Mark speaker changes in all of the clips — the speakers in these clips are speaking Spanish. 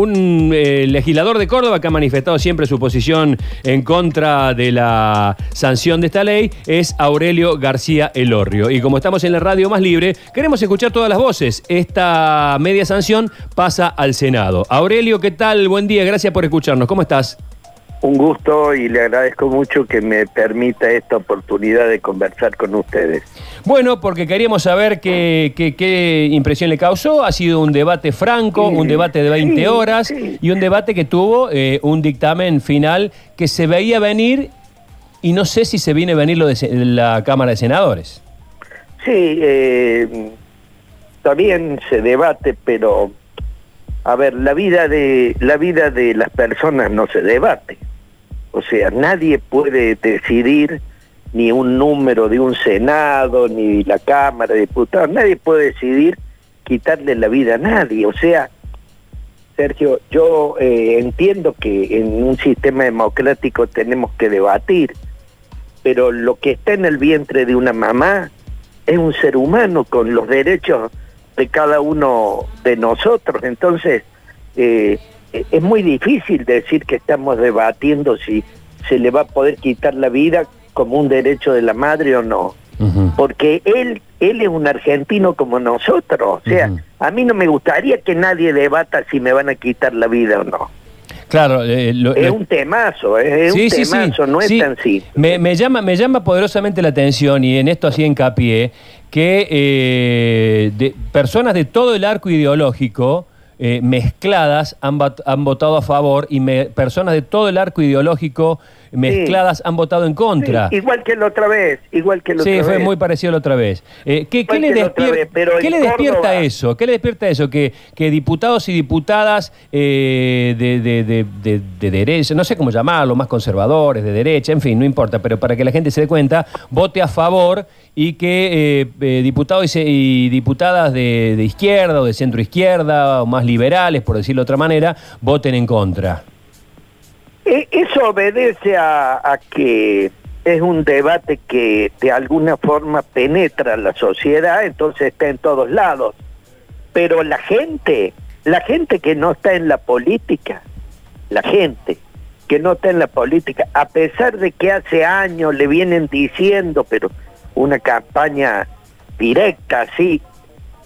Speaker 1: un eh, legislador de Córdoba que ha manifestado siempre su posición en contra de la sanción de esta ley es Aurelio García Elorrio. Y como estamos en la radio más libre, queremos escuchar todas las voces. Esta media sanción pasa al Senado. Aurelio, ¿qué tal? Buen día, gracias por escucharnos. ¿Cómo estás?
Speaker 2: Un gusto y le agradezco mucho que me permita esta oportunidad de conversar con ustedes.
Speaker 1: Bueno, porque queríamos saber qué, qué, qué impresión le causó. Ha sido un debate franco,
Speaker 2: Sí,
Speaker 1: un debate de 20
Speaker 2: sí,
Speaker 1: horas
Speaker 2: sí.
Speaker 1: y un debate que tuvo eh, un dictamen final que se veía venir y no sé si se viene a venir lo de la Cámara de Senadores.
Speaker 2: Sí, eh, también se debate, pero a ver, la vida de la vida de las personas no se debate. O sea, nadie puede decidir ni un número de un senado ni la Cámara de Diputados, nadie puede decidir quitarle la vida a nadie. O sea, Sergio, yo eh, entiendo que en un sistema democrático tenemos que debatir, pero lo que está en el vientre de una mamá es un ser humano con los derechos de cada uno de nosotros. Entonces, eh, es muy difícil decir que estamos debatiendo si se le va a poder quitar la vida como un derecho de la madre o no. Porque él, él es un argentino como nosotros. O sea, a mí no me gustaría que nadie debata si me van a quitar la vida o no.
Speaker 1: Claro, eh, lo-
Speaker 2: Es
Speaker 1: lo-
Speaker 2: un temazo, ¿eh? es
Speaker 1: Sí,
Speaker 2: un
Speaker 1: sí, sí,
Speaker 2: temazo, no es tan simple.
Speaker 1: Me, me llama, me llama poderosamente la atención, y en esto hacía hincapié, que eh, de, personas de todo el arco ideológico eh, mezcladas han, votado a favor y me- personas de todo el arco ideológico mezcladas han votado en contra.
Speaker 2: Sí, igual que la otra vez, igual que la
Speaker 1: Sí,
Speaker 2: otra
Speaker 1: fue
Speaker 2: vez.
Speaker 1: muy parecido la otra vez. Eh, ¿qué, qué le,
Speaker 2: que la otra
Speaker 1: despier-
Speaker 2: vez,
Speaker 1: qué le despierta eso? ¿Qué le despierta eso? Que, que diputados y diputadas eh, de, de, de- de- de derecha, no sé cómo llamarlo, más conservadores, de derecha, en fin, no importa, pero para que la gente se dé cuenta, vote a favor y que diputados y, diputadas de, de izquierda o de centro izquierda o más liberales, por decirlo de otra manera, voten en contra.
Speaker 2: E- Eso obedece a, a que es un debate que de alguna forma penetra la sociedad, entonces está en todos lados. Pero la gente, la gente que no está en la política, la gente que no está en la política, a pesar de que hace años le vienen diciendo, pero una campaña directa así,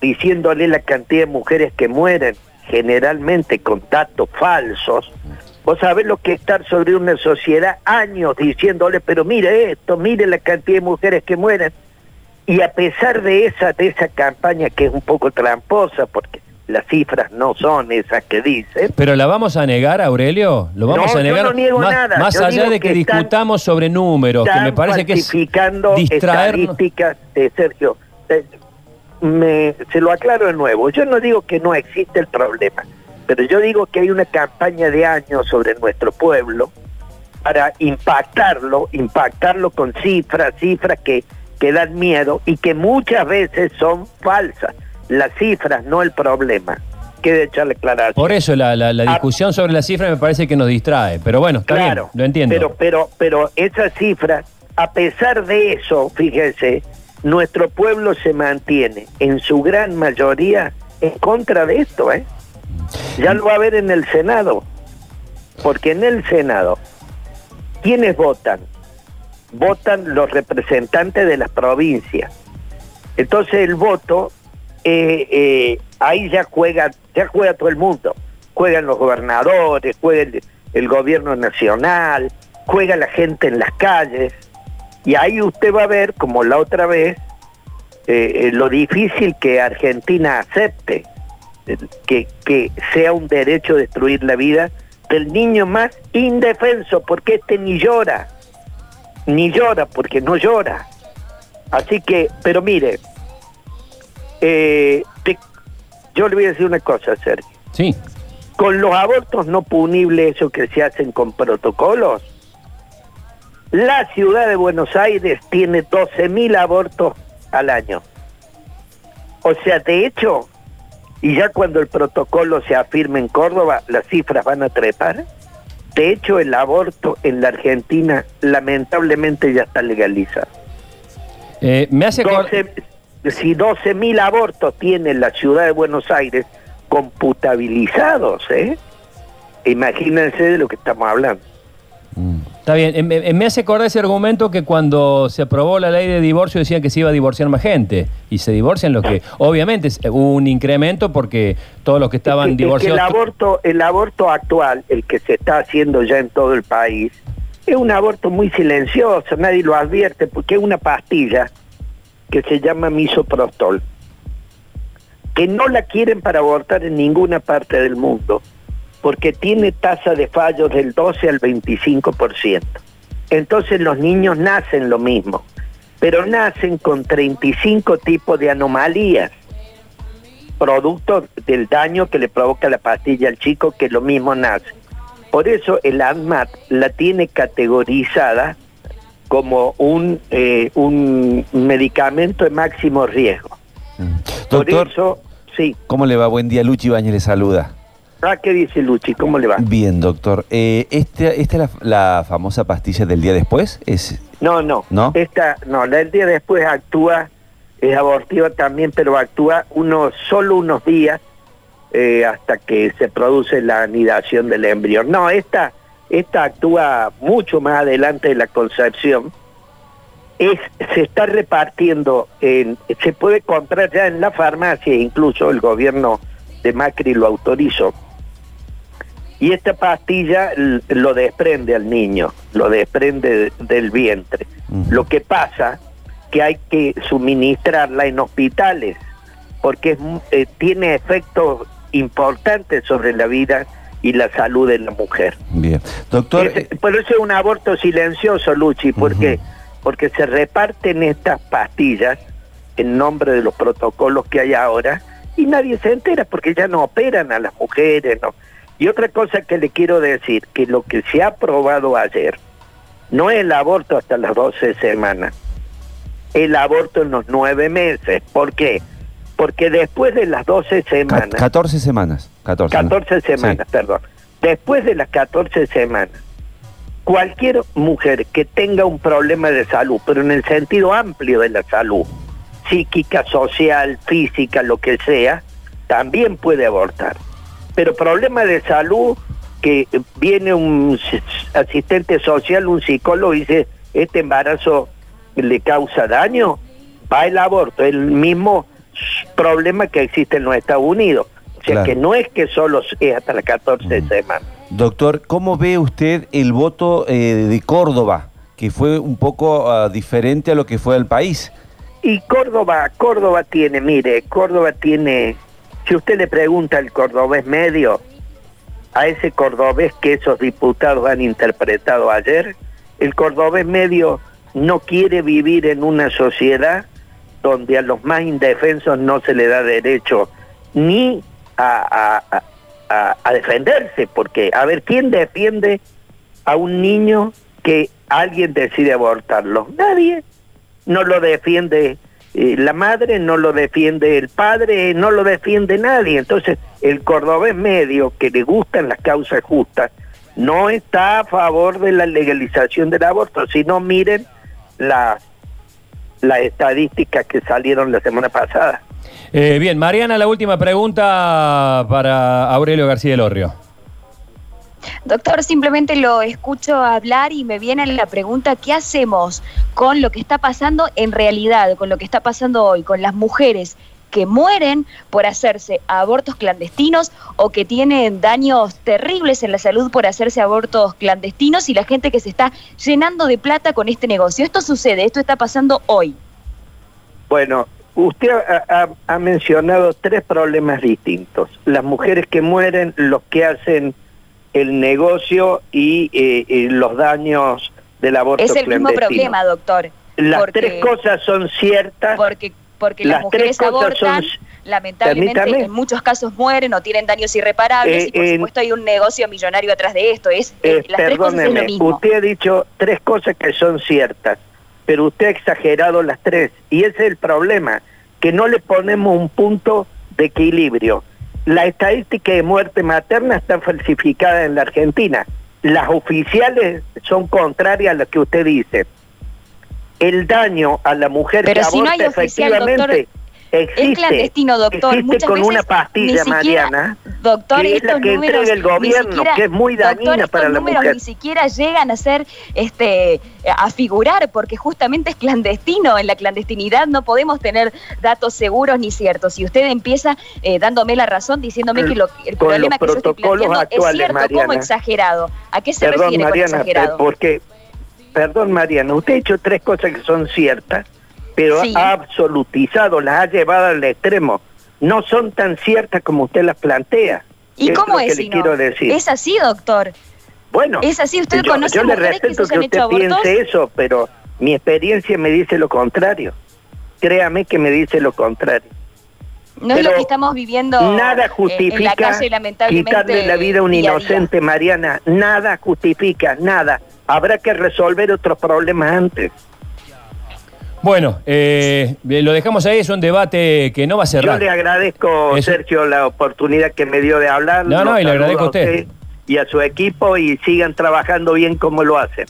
Speaker 2: diciéndole la cantidad de mujeres que mueren, generalmente con datos falsos. Vos sabés lo que es estar sobre una sociedad años diciéndole, pero mire esto, mire la cantidad de mujeres que mueren. Y a pesar de esa, de esa campaña que es un poco tramposa, porque las cifras no son esas que dicen,
Speaker 1: ¿Pero la vamos a negar, Aurelio? ¿Lo vamos
Speaker 2: No,
Speaker 1: a
Speaker 2: yo
Speaker 1: negar?
Speaker 2: no niego
Speaker 1: más
Speaker 2: nada.
Speaker 1: más
Speaker 2: Yo
Speaker 1: allá de que, discutamos sobre números, que me parece que es distraernos.
Speaker 2: estadísticas, Sergio. Me, se lo aclaro de nuevo. Yo no digo que no existe el problema, pero yo digo que hay una campaña de años sobre nuestro pueblo para impactarlo, impactarlo con cifras, cifras que, que dan miedo y que muchas veces son falsas. Las cifras, no el problema. Quede echarle aclaración.
Speaker 1: Por eso la, la- la
Speaker 2: Ah.
Speaker 1: discusión sobre las cifras me parece que nos distrae. Pero bueno, está
Speaker 2: Claro,
Speaker 1: bien, lo entiendo.
Speaker 2: Pero, pero, pero esas cifras, a pesar de eso, fíjese, nuestro pueblo se mantiene en su gran mayoría en contra de esto, ¿eh? Ya lo va a ver en el Senado, porque en el Senado, ¿quiénes votan? Votan los representantes de las provincias. Entonces el voto, eh, eh, ahí ya juega, ya juega todo el mundo. Juegan los gobernadores, juega el, el gobierno nacional, juega la gente en las calles. Y ahí usted va a ver, como la otra vez, eh, eh, lo difícil que Argentina acepte eh, que, que sea un derecho destruir la vida del niño más indefenso, porque este ni llora, ni llora porque no llora. Así que, pero mire, eh, te- yo le voy a decir una cosa, Sergio.
Speaker 1: Sí.
Speaker 2: Con los abortos no punibles, esos que se hacen con protocolos, la ciudad de Buenos Aires tiene 12.000 abortos al año. O sea, de hecho, y ya cuando el protocolo se afirme en Córdoba, las cifras van a trepar. De hecho, el aborto en la Argentina lamentablemente ya está legalizado.
Speaker 1: Eh, me hace acor-
Speaker 2: 12 si 12.000 abortos tiene la ciudad de Buenos Aires computabilizados, ¿eh? Imagínense de lo que estamos hablando.
Speaker 1: Mm. Está bien, me, me hace acordar ese argumento que cuando se aprobó la ley de divorcio decían que se iba a divorciar más gente y se divorcian los que, obviamente hubo un incremento porque todos los que estaban
Speaker 2: Es que- es que
Speaker 1: divorciados...
Speaker 2: el aborto, el aborto actual, el que se está haciendo ya en todo el país, es un aborto muy silencioso, nadie lo advierte, porque es una pastilla que se llama misoprostol, que no la quieren para abortar en ninguna parte del mundo, porque tiene tasa de fallos del 12 al 25%. Entonces los niños nacen lo mismo, pero nacen con 35 tipos de anomalías producto del daño que le provoca la pastilla al chico que lo mismo nace. Por eso el ANMAT la tiene categorizada como un, eh, un medicamento de máximo riesgo.
Speaker 3: Mm.
Speaker 2: Por
Speaker 3: Doctor,
Speaker 2: eso, sí.
Speaker 3: ¿cómo le va? Buen día, Luchi Bañez le saluda.
Speaker 2: Ah, ¿qué dice Luchi? ¿Cómo le va?
Speaker 3: Bien, doctor. Eh, este- ¿Esta es la, la famosa pastilla del día después? Es,
Speaker 2: No, no.
Speaker 3: ¿No?
Speaker 2: Esta, no, la del día después actúa, es abortiva también, pero actúa unos, solo unos días eh, hasta que se produce la anidación del embrión. No, esta, esta actúa mucho más adelante de la concepción. Es, se está repartiendo, en, se puede comprar ya en la farmacia, incluso el gobierno de Macri lo autorizó. Y esta pastilla lo desprende al niño, lo desprende de- del vientre. Lo que pasa que hay que suministrarla en hospitales porque es eh, tiene efectos importantes sobre la vida y la salud de la mujer.
Speaker 3: bien. Doctor,
Speaker 2: Es-
Speaker 3: eh,
Speaker 2: pero eso es un aborto silencioso, Luchi, porque
Speaker 3: Ujú.
Speaker 2: porque se reparten estas pastillas en nombre de los protocolos que hay ahora y nadie se entera porque ya no operan a las mujeres, ¿no? Y otra cosa que le quiero decir, que lo que se ha aprobado ayer no es el aborto hasta las 12 semanas, el aborto en los nueve meses. ¿Por qué? Porque después de las 12
Speaker 3: ca-
Speaker 2: semanas...
Speaker 3: 14 semanas. 14, ¿no?
Speaker 2: 14 semanas,
Speaker 3: Sí.
Speaker 2: perdón. Después de las 14 semanas, cualquier mujer que tenga un problema de salud, pero en el sentido amplio de la salud, psíquica, social, física, lo que sea, también puede abortar. Pero problema de salud que viene un asistente social, un psicólogo y dice, este embarazo le causa daño, va el aborto, el mismo problema que existe en los Estados Unidos. O sea
Speaker 3: Claro.
Speaker 2: que no es que solo es hasta las 14 semanas.
Speaker 3: Doctor, ¿cómo ve usted el voto eh, de Córdoba, que fue un poco ah, diferente a lo que fue el país?
Speaker 2: Y Córdoba, Córdoba tiene, mire, Córdoba tiene, si usted le pregunta al cordobés medio, a ese cordobés que esos diputados han interpretado ayer, el cordobés medio no quiere vivir en una sociedad donde a los más indefensos no se le da derecho ni a, a- a- a- defenderse, porque a ver, ¿quién defiende a un niño que alguien decide abortarlo? Nadie no lo defiende la madre, no lo defiende el padre, no lo defiende nadie. Entonces, el cordobés medio, que le gustan las causas justas, no está a favor de la legalización del aborto, sino miren las las estadísticas que salieron la semana pasada.
Speaker 1: Eh, bien, Mariana, la última pregunta para Aurelio García del Orrio.
Speaker 4: Doctor, simplemente lo escucho hablar y me viene la pregunta, ¿qué hacemos con lo que está pasando en realidad, con lo que está pasando hoy, con las mujeres que mueren por hacerse abortos clandestinos o que tienen daños terribles en la salud por hacerse abortos clandestinos y la gente que se está llenando de plata con este negocio? Esto sucede, esto está pasando hoy.
Speaker 2: Bueno, usted ha, mencionado tres problemas distintos. Las mujeres que mueren, los que hacen el negocio y eh, eh, los daños del aborto
Speaker 4: Es el mismo problema, doctor.
Speaker 2: Las
Speaker 4: porque-
Speaker 2: tres cosas son ciertas.
Speaker 4: Porque, porque
Speaker 2: Las
Speaker 4: las
Speaker 2: tres
Speaker 4: mujeres
Speaker 2: cosas son-
Speaker 4: abortan, lamentablemente
Speaker 2: Permítame.
Speaker 4: en muchos casos mueren o tienen daños irreparables
Speaker 2: Eh,
Speaker 4: y por
Speaker 2: en-
Speaker 4: supuesto hay un negocio millonario atrás de esto. Es,
Speaker 2: Eh,
Speaker 4: eh, las tres cosas es lo
Speaker 2: perdóneme,
Speaker 4: mismo.
Speaker 2: usted ha dicho tres cosas que son ciertas, pero usted ha exagerado las tres. Y ese es el problema, que no le ponemos un punto de equilibrio. La estadística de muerte materna está falsificada en la Argentina. Las oficiales son contrarias a lo que usted dice. El daño a la mujer
Speaker 4: Pero
Speaker 2: que
Speaker 4: si no
Speaker 2: aborta
Speaker 4: hay oficial,
Speaker 2: efectivamente... Existe,
Speaker 4: es clandestino, doctor.
Speaker 2: existe
Speaker 4: Muchas
Speaker 2: con
Speaker 4: veces
Speaker 2: una pastilla,
Speaker 4: ni siquiera,
Speaker 2: Mariana,
Speaker 4: doctor,
Speaker 2: que es la
Speaker 4: estos
Speaker 2: que
Speaker 4: números
Speaker 2: entrega el
Speaker 4: ni
Speaker 2: gobierno,
Speaker 4: siquiera-
Speaker 2: que es muy dañina
Speaker 4: doctor,
Speaker 2: para
Speaker 4: estos
Speaker 2: la
Speaker 4: números
Speaker 2: mujer.
Speaker 4: ni siquiera llegan a ser, este, a figurar, porque justamente es clandestino. En la clandestinidad no podemos tener datos seguros ni ciertos. Si usted empieza eh, dándome la razón, diciéndome que lo, el
Speaker 2: Con
Speaker 4: problema que yo estoy planteando es
Speaker 2: actuales,
Speaker 4: cierto, como
Speaker 2: Mariana.
Speaker 4: exagerado. ¿A qué se
Speaker 2: Perdón,
Speaker 4: refiere
Speaker 2: Mariana,
Speaker 4: con exagerado?
Speaker 2: porque, perdón, Mariana, usted ha hecho tres cosas que son ciertas, pero
Speaker 4: Sí.
Speaker 2: ha absolutizado, las ha llevado al extremo. No son tan ciertas como usted las plantea.
Speaker 4: ¿Y
Speaker 2: Es
Speaker 4: cómo es?
Speaker 2: que
Speaker 4: si no?
Speaker 2: quiero decir.
Speaker 4: Es así, doctor.
Speaker 2: Bueno,
Speaker 4: es así, usted
Speaker 2: yo,
Speaker 4: conoce
Speaker 2: yo le
Speaker 4: que
Speaker 2: respeto
Speaker 4: se han
Speaker 2: que usted
Speaker 4: hecho
Speaker 2: piense eso, pero mi experiencia me dice lo contrario. Créame que me dice lo contrario.
Speaker 4: No es lo
Speaker 2: Pero
Speaker 4: que estamos viviendo
Speaker 2: Nada
Speaker 4: eh,
Speaker 2: justifica
Speaker 4: en la calle, lamentablemente.
Speaker 2: quitarle la vida a un inocente, Mariana. Nada justifica, nada. Habrá que resolver otros problemas antes.
Speaker 1: Bueno, eh, lo dejamos ahí, es un debate que no va a
Speaker 2: Yo
Speaker 1: cerrar.
Speaker 2: le agradezco,
Speaker 1: Eso.
Speaker 2: Sergio, la oportunidad que me dio de hablar.
Speaker 1: No, no, y le agradezco a usted.
Speaker 2: Y a su equipo y sigan trabajando bien como lo hacen.